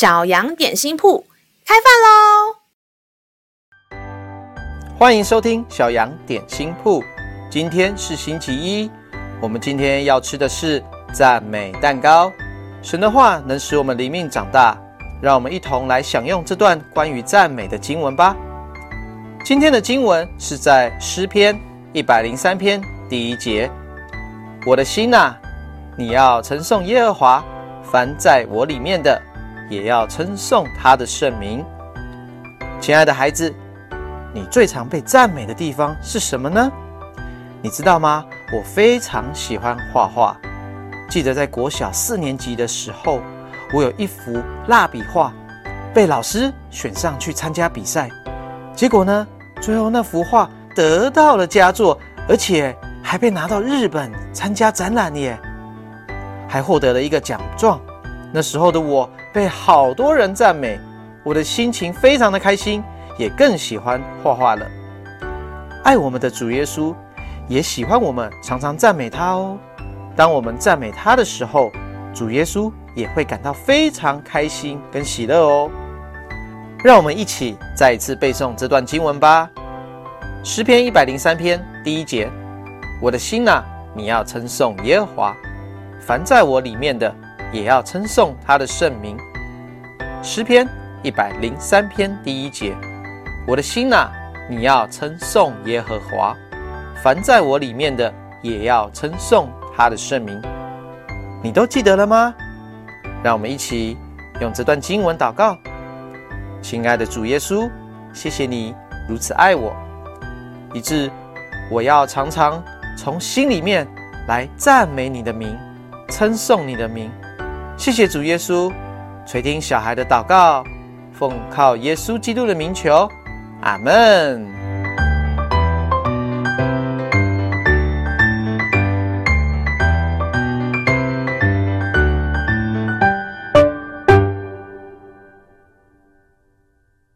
小羊点心铺开饭喽！欢迎收听小羊点心铺。今天是星期一，我们今天要吃的是赞美蛋糕。神的话能使我们灵命长大，让我们一同来享用这段关于赞美的经文吧。今天的经文是在诗篇一百零三篇第一节：“我的心呐，你要称颂耶和华，凡在我里面的。”也要称颂他的圣名。亲爱的孩子，你最常被赞美的地方是什么呢？你知道吗？我非常喜欢画画。记得在国小四年级的时候，我有一幅蜡笔画，被老师选上去参加比赛。结果呢，最后那幅画得到了佳作，而且还被拿到日本参加展览耶，还获得了一个奖状。那时候的我被好多人赞美，我的心情非常的开心，也更喜欢画画了。爱我们的主耶稣也喜欢我们常常赞美他哦。当我们赞美他的时候，主耶稣也会感到非常开心跟喜乐哦。让我们一起再一次背诵这段经文吧。诗篇一百零三篇第一节：我的心呐，你要称颂耶和华，凡在我里面的。也要称颂他的圣名。诗篇一百零三篇第一节：我的心呐，你要称颂耶和华，凡在我里面的，也要称颂他的圣名。你都记得了吗？让我们一起用这段经文祷告。亲爱的主耶稣，谢谢你如此爱我，以致我要常常从心里面来赞美你的名，称颂你的名。谢谢主耶稣，垂听小孩的祷告，奉靠耶稣基督的名求，阿门。